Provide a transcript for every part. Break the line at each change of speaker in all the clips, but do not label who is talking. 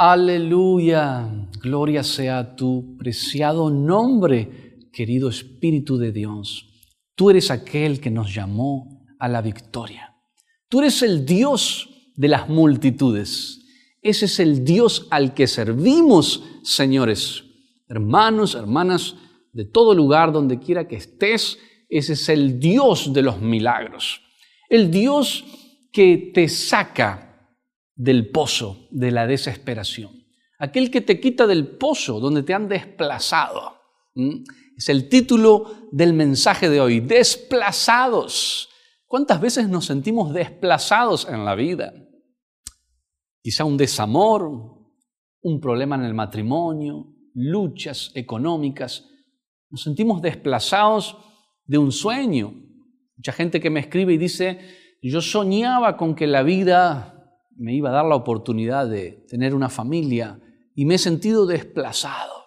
Aleluya. Gloria sea tu preciado nombre, querido Espíritu de Dios. Tú eres aquel que nos llamó a la victoria. Tú eres el Dios de las multitudes. Ese es el Dios al que servimos, señores. Hermanos, hermanas, de todo lugar, donde quiera que estés, ese es el Dios de los milagros. El Dios que te saca del pozo de la desesperación. Aquel que te quita del pozo donde te han desplazado. Es el título del mensaje de hoy, desplazados. ¿Cuántas veces nos sentimos desplazados en la vida? Quizá un desamor, un problema en el matrimonio, luchas económicas. Nos sentimos desplazados de un sueño. Mucha gente que me escribe y dice, yo soñaba con que la vida me iba a dar la oportunidad de tener una familia y me he sentido desplazado.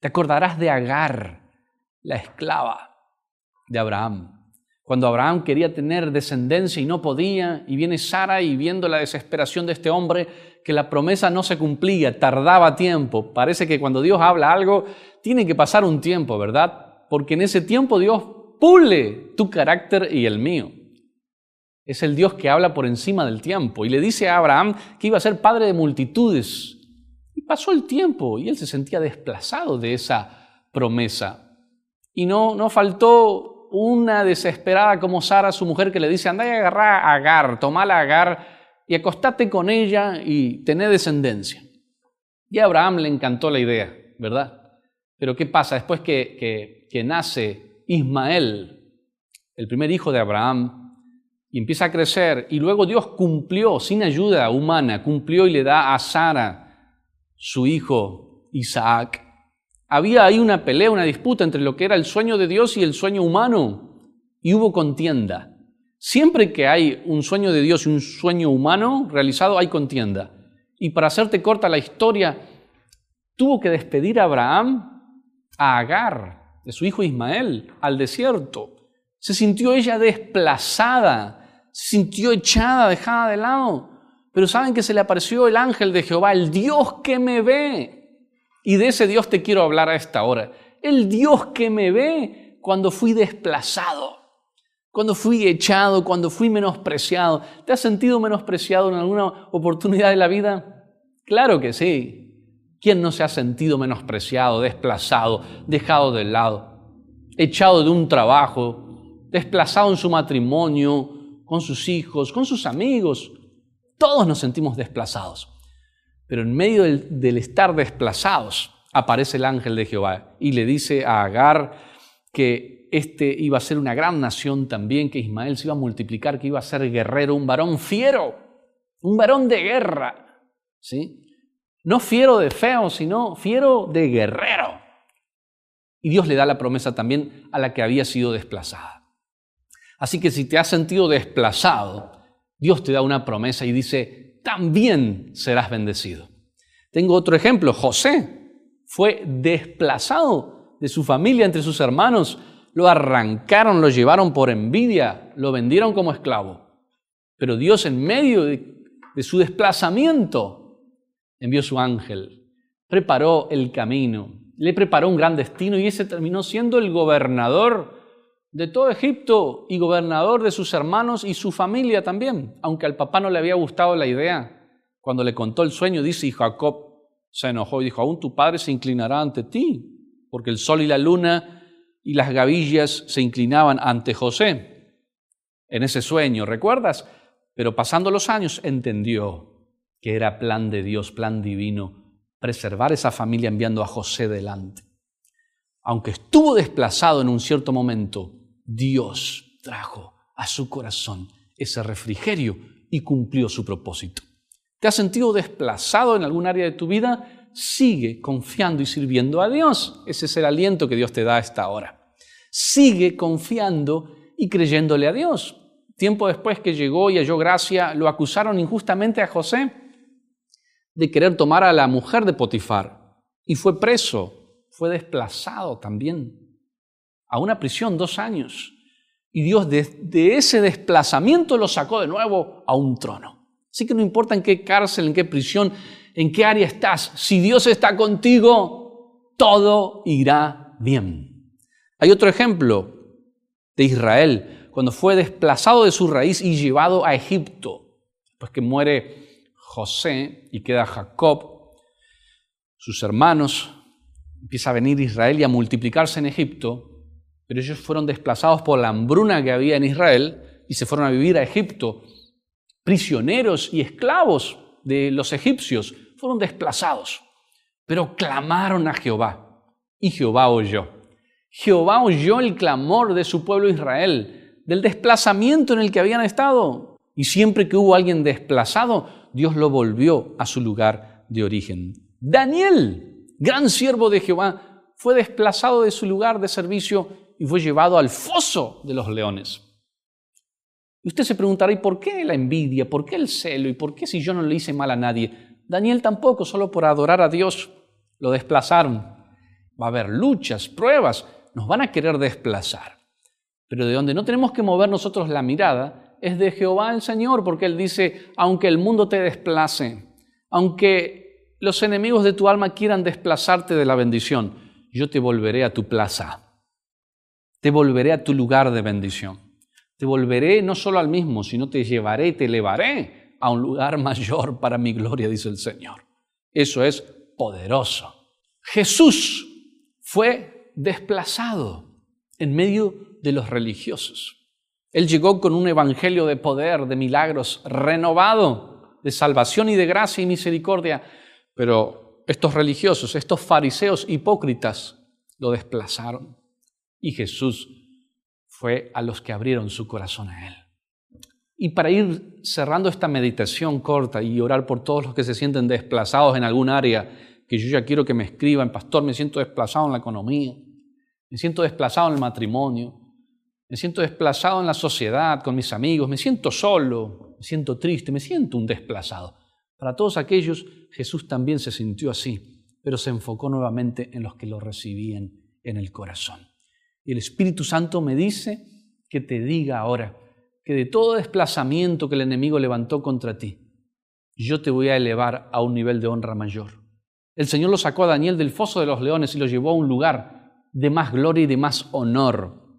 Te acordarás de Agar, la esclava de Abraham. Cuando Abraham quería tener descendencia y no podía, y viene Sara y viendo la desesperación de este hombre, que la promesa no se cumplía, tardaba tiempo. Parece que cuando Dios habla algo, tiene que pasar un tiempo, ¿verdad? Porque en ese tiempo Dios pule tu carácter y el mío. Es el Dios que habla por encima del tiempo. Y le dice a Abraham que iba a ser padre de multitudes. Y pasó el tiempo y él se sentía desplazado de esa promesa. Y no, no faltó una desesperada como Sara, su mujer, que le dice, anda y agarrá a Agar, tomala a Agar y acostate con ella y tené descendencia. Y a Abraham le encantó la idea, ¿verdad? Pero ¿qué pasa? Después que, que, que nace Ismael, el primer hijo de Abraham, y empieza a crecer y luego Dios cumplió sin ayuda humana, cumplió y le da a Sara su hijo Isaac. Había ahí una pelea, una disputa entre lo que era el sueño de Dios y el sueño humano y hubo contienda. Siempre que hay un sueño de Dios y un sueño humano realizado hay contienda. Y para hacerte corta la historia, tuvo que despedir a Abraham a Agar, de su hijo Ismael, al desierto. Se sintió ella desplazada se sintió echada, dejada de lado. Pero saben que se le apareció el ángel de Jehová, el Dios que me ve. Y de ese Dios te quiero hablar a esta hora. El Dios que me ve cuando fui desplazado, cuando fui echado, cuando fui menospreciado. ¿Te has sentido menospreciado en alguna oportunidad de la vida? Claro que sí. ¿Quién no se ha sentido menospreciado, desplazado, dejado de lado, echado de un trabajo, desplazado en su matrimonio, con sus hijos, con sus amigos. Todos nos sentimos desplazados. Pero en medio del, estar desplazados aparece el ángel de Jehová y le dice a Agar que este iba a ser una gran nación también, que Ismael se iba a multiplicar, que iba a ser guerrero, un varón fiero, un varón de guerra. ¿sí? No fiero de feo, sino fiero de guerrero. Y Dios le da la promesa también a la que había sido desplazada. Así que si te has sentido desplazado, Dios te da una promesa y dice, también serás bendecido. Tengo otro ejemplo, José fue desplazado de su familia entre sus hermanos, lo arrancaron, lo llevaron por envidia, lo vendieron como esclavo. Pero Dios en medio de, su desplazamiento envió su ángel, preparó el camino, le preparó un gran destino y ese terminó siendo el gobernador de todo Egipto y gobernador de sus hermanos y su familia también, aunque al papá no le había gustado la idea. Cuando le contó el sueño, dice, y Jacob se enojó y dijo, aún tu padre se inclinará ante ti, porque el sol y la luna y las gavillas se inclinaban ante José en ese sueño, ¿recuerdas? Pero pasando los años entendió que era plan de Dios, plan divino, preservar esa familia enviando a José delante. Aunque estuvo desplazado en un cierto momento, Dios trajo a su corazón ese refrigerio y cumplió su propósito. ¿Te has sentido desplazado en algún área de tu vida? Sigue confiando y sirviendo a Dios. Ese es el aliento que Dios te da a esta hora. Sigue confiando y creyéndole a Dios. Tiempo después que llegó y halló gracia, lo acusaron injustamente a José de querer tomar a la mujer de Potifar y fue preso, fue desplazado también a una prisión dos años. Y Dios de, ese desplazamiento lo sacó de nuevo a un trono. Así que no importa en qué cárcel, en qué prisión en qué área estás. Si Dios está contigo, todo irá bien. Hay otro ejemplo de Israel, cuando fue desplazado de su raíz y llevado a Egipto, pues que muere José y queda Jacob, sus hermanos, empieza a venir Israel y a multiplicarse en Egipto, pero ellos fueron desplazados por la hambruna que había en Israel y se fueron a vivir a Egipto. Prisioneros y esclavos de los egipcios fueron desplazados, pero clamaron a Jehová y Jehová oyó. Jehová oyó el clamor de su pueblo Israel, del desplazamiento en el que habían estado. Y siempre que hubo alguien desplazado, Dios lo volvió a su lugar de origen. Daniel, gran siervo de Jehová, fue desplazado de su lugar de servicio y fue llevado al foso de los leones. Y usted se preguntará, ¿y por qué la envidia? ¿Por qué el celo? ¿Y por qué si yo no le hice mal a nadie? Daniel tampoco, solo por adorar a Dios, lo desplazaron. Va a haber luchas, pruebas, nos van a querer desplazar. Pero de donde no tenemos que mover nosotros la mirada es de Jehová el Señor, porque Él dice, aunque el mundo te desplace, aunque los enemigos de tu alma quieran desplazarte de la bendición, yo te volveré a tu plaza, te volveré a tu lugar de bendición. Te volveré no solo al mismo, sino te llevaré, te elevaré a un lugar mayor para mi gloria, dice el Señor. Eso es poderoso. Jesús fue desplazado en medio de los religiosos. Él llegó con un evangelio de poder, de milagros, renovado, de salvación y de gracia y misericordia. Pero estos religiosos, estos fariseos hipócritas, lo desplazaron. Y Jesús fue a los que abrieron su corazón a Él. Y para ir cerrando esta meditación corta y orar por todos los que se sienten desplazados en algún área, que yo ya quiero que me escriban, pastor, me siento desplazado en la economía, me siento desplazado en el matrimonio, me siento desplazado en la sociedad, con mis amigos, me siento solo, me siento triste, me siento un desplazado. Para todos aquellos, Jesús también se sintió así, pero se enfocó nuevamente en los que lo recibían en el corazón. Y el Espíritu Santo me dice que te diga ahora que de todo desplazamiento que el enemigo levantó contra ti, yo te voy a elevar a un nivel de honra mayor. El Señor lo sacó a Daniel del foso de los leones y lo llevó a un lugar de más gloria y de más honor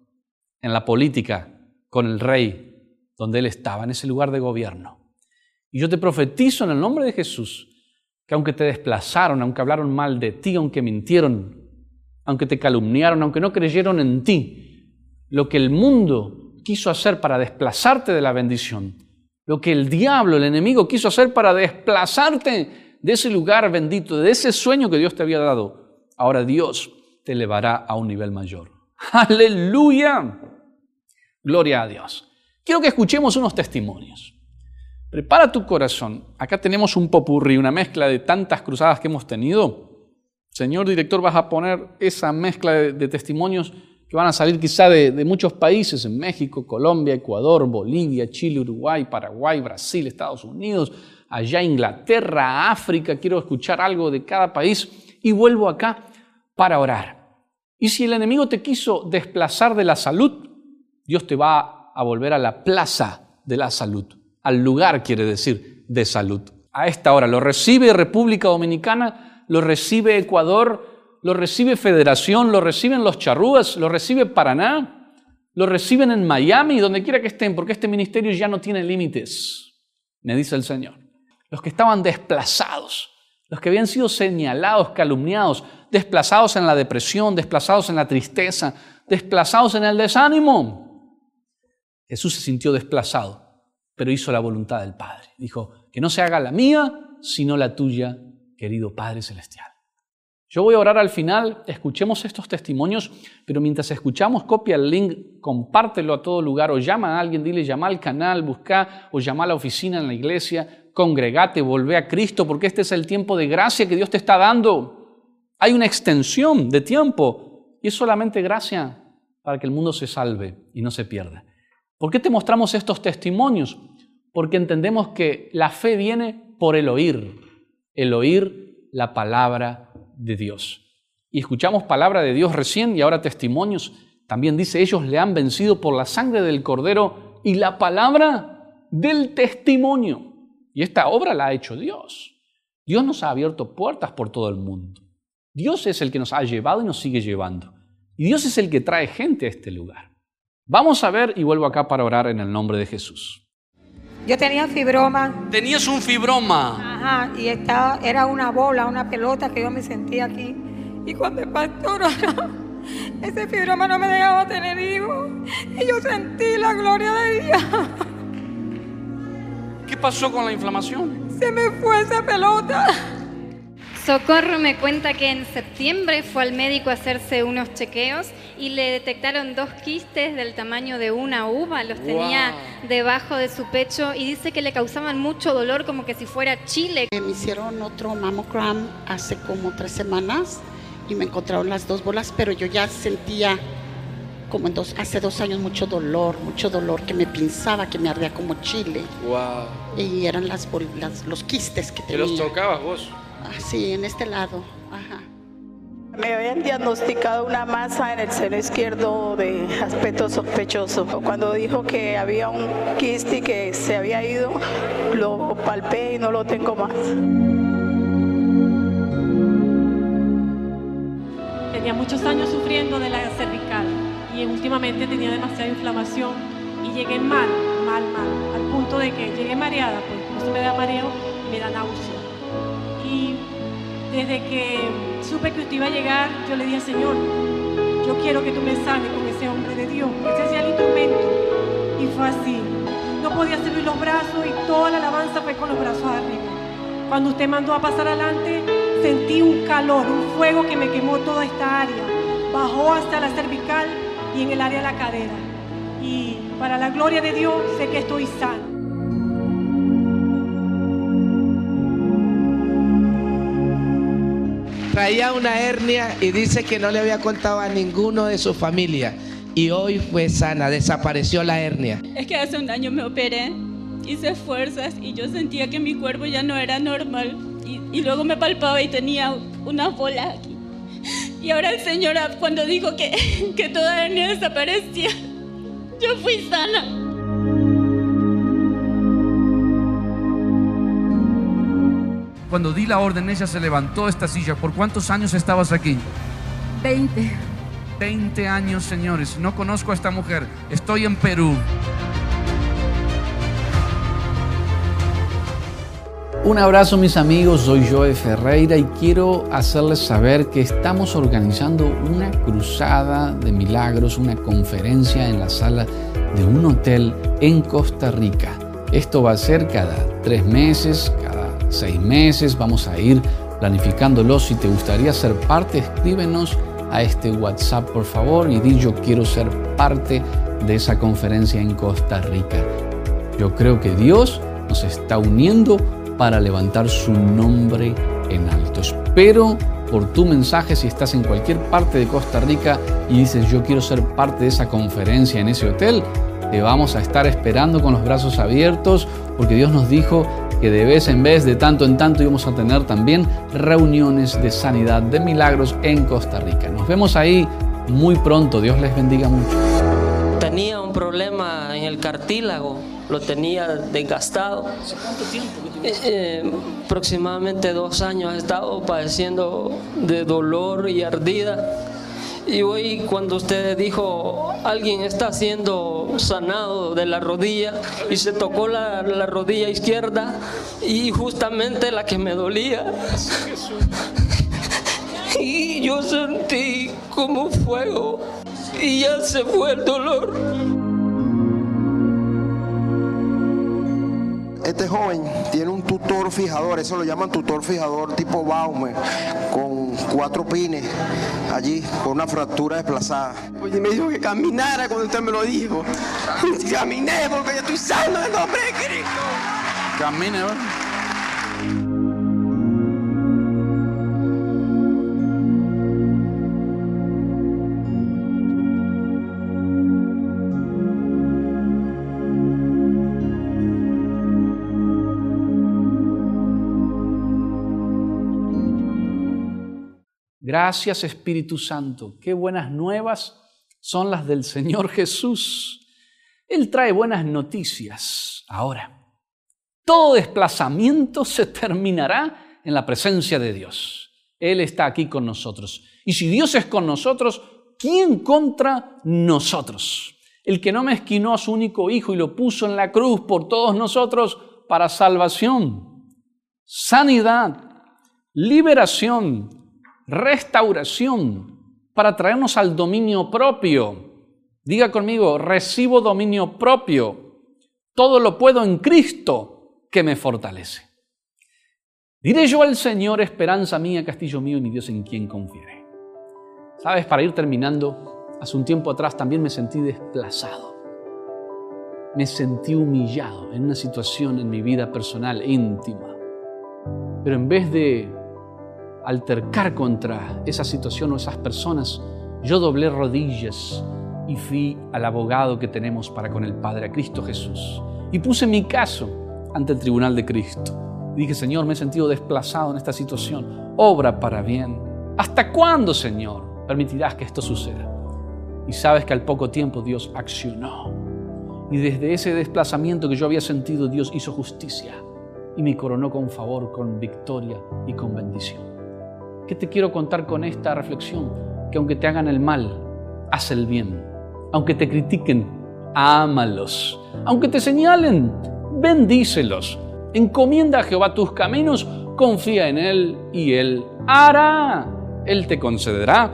en la política con el rey donde él estaba, en ese lugar de gobierno. Y yo te profetizo en el nombre de Jesús que aunque te desplazaron, aunque hablaron mal de ti, aunque mintieron, aunque te calumniaron, aunque no creyeron en ti, lo que el mundo quiso hacer para desplazarte de la bendición, lo que el diablo, el enemigo, quiso hacer para desplazarte de ese lugar bendito, de ese sueño que Dios te había dado, ahora Dios te elevará a un nivel mayor. Aleluya. Gloria a Dios. Quiero que escuchemos unos testimonios. Prepara tu corazón. Acá tenemos un popurrí, una mezcla de tantas cruzadas que hemos tenido Señor director, vas a poner esa mezcla de, testimonios que van a salir quizá de, de, muchos países, en México, Colombia, Ecuador, Bolivia, Chile, Uruguay, Paraguay, Brasil, Estados Unidos, allá Inglaterra, África, quiero escuchar algo de cada país y vuelvo acá para orar. Y si el enemigo te quiso desplazar de la salud, Dios te va a volver a la plaza de la salud, al lugar, quiere decir, de salud. A esta hora lo recibe República Dominicana lo recibe Ecuador, lo recibe Federación, lo reciben los charrúas, lo recibe Paraná, lo reciben en Miami, donde quiera que estén, porque este ministerio ya no tiene límites, me dice el Señor. Los que estaban desplazados, los que habían sido señalados, calumniados, desplazados en la depresión, desplazados en la tristeza, desplazados en el desánimo. Jesús se sintió desplazado, pero hizo la voluntad del Padre. Dijo, que no se haga la mía, sino la tuya querido Padre Celestial. Yo voy a orar al final, escuchemos estos testimonios, pero mientras escuchamos, copia el link, compártelo a todo lugar o llama a alguien, dile llama al canal, busca o llama a la oficina en la iglesia, congregate, volvé a Cristo, porque este es el tiempo de gracia que Dios te está dando. Hay una extensión de tiempo y es solamente gracia para que el mundo se salve y no se pierda. ¿Por qué te mostramos estos testimonios? Porque entendemos que la fe viene por el oír el oír la palabra de Dios. Y escuchamos palabra de Dios recién y ahora testimonios. También dice, ellos le han vencido por la sangre del cordero y la palabra del testimonio. Y esta obra la ha hecho Dios. Dios nos ha abierto puertas por todo el mundo. Dios es el que nos ha llevado y nos sigue llevando. Y Dios es el que trae gente a este lugar. Vamos a ver y vuelvo acá para orar en el nombre de Jesús.
Yo tenía fibroma.
Tenías un fibroma.
Ajá, y estaba, era una bola, una pelota que yo me sentía aquí. Y cuando el pastor ese fibroma no me dejaba tener hijos. Y yo sentí la gloria de Dios.
¿Qué pasó con la inflamación?
Se me fue esa pelota.
Socorro me cuenta que en septiembre fue al médico a hacerse unos chequeos y le detectaron dos quistes del tamaño de una uva, los tenía debajo de su pecho y dice que le causaban mucho dolor como que si fuera chile.
Me hicieron otro mammogram hace como tres semanas y me encontraron las dos bolas, pero yo ya sentía como en dos, hace dos años mucho dolor, mucho dolor que me pinzaba, que me ardía como chile.
Wow.
Y eran las, las los quistes que
¿Te
tenía.
los tocabas vos?
Ah, sí, en este lado. Ajá.
Me habían diagnosticado una masa en el seno izquierdo de aspecto sospechoso. Cuando dijo que había un quiste y que se había ido, lo palpé y no lo tengo más.
Tenía muchos años sufriendo de la cervical y últimamente tenía demasiada inflamación y llegué mal, mal, mal, al punto de que llegué mareada, pues eso me da mareo y me da náusea. Desde que supe que usted iba a llegar, yo le dije, Señor, yo quiero que tú me sanes con ese hombre de Dios, ese sea el instrumento. Y fue así. No podía servir los brazos y toda la alabanza fue con los brazos arriba. Cuando usted mandó a pasar adelante, sentí un calor, un fuego que me quemó toda esta área. Bajó hasta la cervical y en el área de la cadera. Y para la gloria de Dios sé que estoy sana.
Traía una hernia y dice que no le había contado a ninguno de su familia. Y hoy fue sana, desapareció la hernia.
Es que hace un año me operé, hice fuerzas y yo sentía que mi cuerpo ya no era normal. Y, y luego me palpaba y tenía una bola aquí. Y ahora el Señor, cuando dijo que, que toda hernia desaparecía, yo fui sana.
Cuando di la orden, ella se levantó de esta silla. ¿Por cuántos años estabas aquí?
20.
20 años, señores. No conozco a esta mujer. Estoy en Perú.
Un abrazo mis amigos, soy Joe Ferreira y quiero hacerles saber que estamos organizando una cruzada de milagros, una conferencia en la sala de un hotel en Costa Rica. Esto va a ser cada tres meses, cada seis meses, vamos a ir planificándolo. Si te gustaría ser parte, escríbenos a este WhatsApp por favor y di yo quiero ser parte de esa conferencia en Costa Rica. Yo creo que Dios nos está uniendo para levantar su nombre en alto. Espero por tu mensaje si estás en cualquier parte de Costa Rica y dices yo quiero ser parte de esa conferencia en ese hotel. Te vamos a estar esperando con los brazos abiertos porque Dios nos dijo que de vez en vez, de tanto en tanto, íbamos a tener también reuniones de sanidad, de milagros en Costa Rica. Nos vemos ahí muy pronto. Dios les bendiga mucho.
Tenía un problema en el cartílago, lo tenía desgastado.
¿Cuánto tiempo?
Eh, eh, aproximadamente dos años he estado padeciendo de dolor y ardida. Y hoy cuando usted dijo, alguien está siendo sanado de la rodilla y se tocó la, la rodilla izquierda y justamente la que me dolía. Y yo sentí como fuego y ya se fue el dolor.
Este joven tiene un tutor fijador, eso lo llaman tutor fijador tipo Baumer, con cuatro pines allí, con una fractura desplazada.
Oye, me dijo que caminara cuando usted me lo dijo. Caminé porque yo estoy sano en el nombre de Cristo.
Camine, ¿verdad?
Gracias Espíritu Santo. Qué buenas nuevas son las del Señor Jesús. Él trae buenas noticias. Ahora, todo desplazamiento se terminará en la presencia de Dios. Él está aquí con nosotros. Y si Dios es con nosotros, ¿quién contra nosotros? El que no mezquinó a su único hijo y lo puso en la cruz por todos nosotros para salvación, sanidad, liberación, restauración, para traernos al dominio propio. Diga conmigo, recibo dominio propio. Todo lo puedo en Cristo que me fortalece. Diré yo al Señor, esperanza mía, castillo mío y mi Dios en quien confiere. Sabes, para ir terminando, hace un tiempo atrás también me sentí desplazado. Me sentí humillado en una situación en mi vida personal, íntima. Pero en vez de altercar contra esa situación o esas personas, yo doblé rodillas y fui al abogado que tenemos para con el Padre, a Cristo Jesús. Y puse mi caso ante el tribunal de Cristo. Dije, Señor, me he sentido desplazado en esta situación. Obra para bien. ¿Hasta cuándo, Señor, permitirás que esto suceda? Y sabes que al poco tiempo Dios accionó. Y desde ese desplazamiento que yo había sentido, Dios hizo justicia y me coronó con favor, con victoria y con bendición. ¿Qué te quiero contar con esta reflexión? Que aunque te hagan el mal, haz el bien. Aunque te critiquen, ámalos. Aunque te señalen, bendícelos. Encomienda a Jehová tus caminos, confía en Él y Él hará. Él te concederá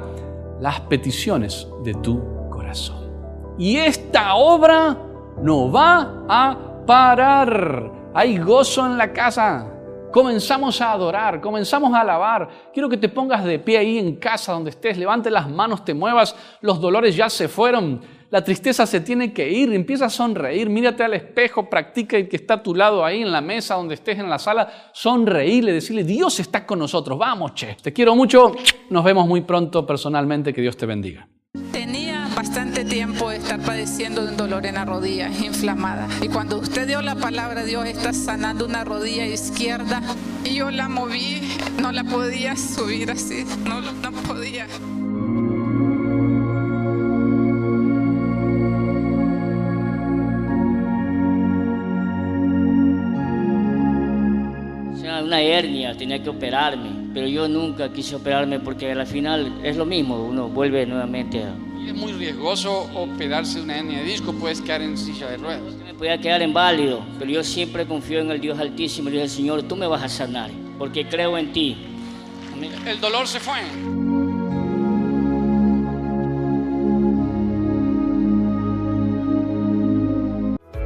las peticiones de tu corazón. Y esta obra no va a parar. Hay gozo en la casa. Comenzamos a adorar, comenzamos a alabar. Quiero que te pongas de pie ahí en casa donde estés, levante las manos, te muevas, los dolores ya se fueron, la tristeza se tiene que ir, empieza a sonreír, mírate al espejo, practica el que está a tu lado ahí en la mesa, donde estés en la sala, sonreírle, decirle, Dios está con nosotros, vamos, che, te quiero mucho, nos vemos muy pronto personalmente, que Dios te bendiga.
Tenía bastante tiempo padeciendo de un dolor en la rodilla inflamada. Y cuando usted dio la palabra, Dios está sanando una rodilla izquierda. Y yo la moví, no la podía subir así, no, no podía.
una hernia, tenía que operarme, pero yo nunca quise operarme porque al final es lo mismo, uno vuelve nuevamente a...
Es muy riesgoso operarse una hernia de disco, puedes quedar en silla de ruedas.
Me podía quedar inválido, pero yo siempre confío en el Dios Altísimo y dije, Señor, tú me vas a sanar, porque creo en ti.
El dolor se fue.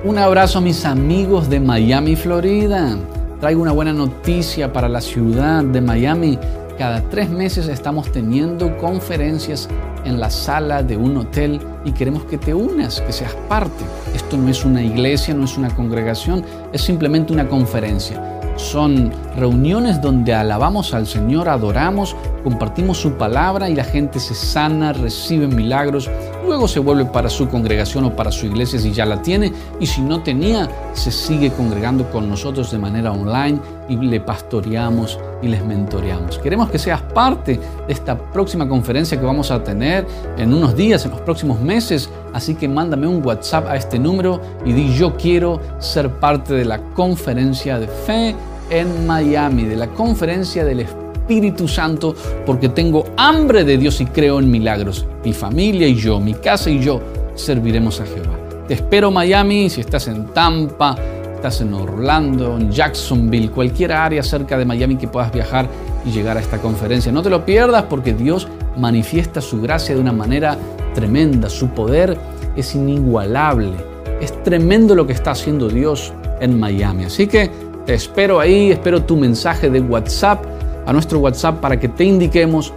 Un abrazo a mis amigos de Miami, Florida. Traigo una buena noticia para la ciudad de Miami. Cada tres meses estamos teniendo conferencias en la sala de un hotel y queremos que te unas, que seas parte. Esto no es una iglesia, no es una congregación, es simplemente una conferencia. Son reuniones donde alabamos al Señor, adoramos, compartimos su palabra y la gente se sana, recibe milagros, luego se vuelve para su congregación o para su iglesia si ya la tiene y si no tenía, se sigue congregando con nosotros de manera online y le pastoreamos y les mentoreamos. Queremos que seas parte de esta próxima conferencia que vamos a tener en unos días, en los próximos meses, así que mándame un WhatsApp a este número y di yo quiero ser parte de la conferencia de fe en Miami, de la conferencia del Espíritu Santo, porque tengo hambre de Dios y creo en milagros. Mi familia y yo, mi casa y yo serviremos a Jehová. Te espero Miami, si estás en Tampa, estás en Orlando, en Jacksonville, cualquier área cerca de Miami que puedas viajar y llegar a esta conferencia. No te lo pierdas porque Dios manifiesta su gracia de una manera tremenda. Su poder es inigualable. Es tremendo lo que está haciendo Dios en Miami. Así que te espero ahí, espero tu mensaje de WhatsApp a nuestro WhatsApp para que te indiquemos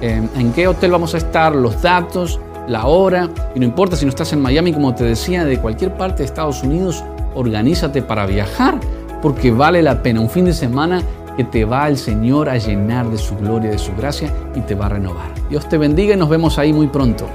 eh, en qué hotel vamos a estar, los datos, la hora. Y no importa si no estás en Miami, como te decía, de cualquier parte de Estados Unidos, organízate para viajar porque vale la pena. Un fin de semana que te va el Señor a llenar de su gloria, de su gracia y te va a renovar. Dios te bendiga y nos vemos ahí muy pronto.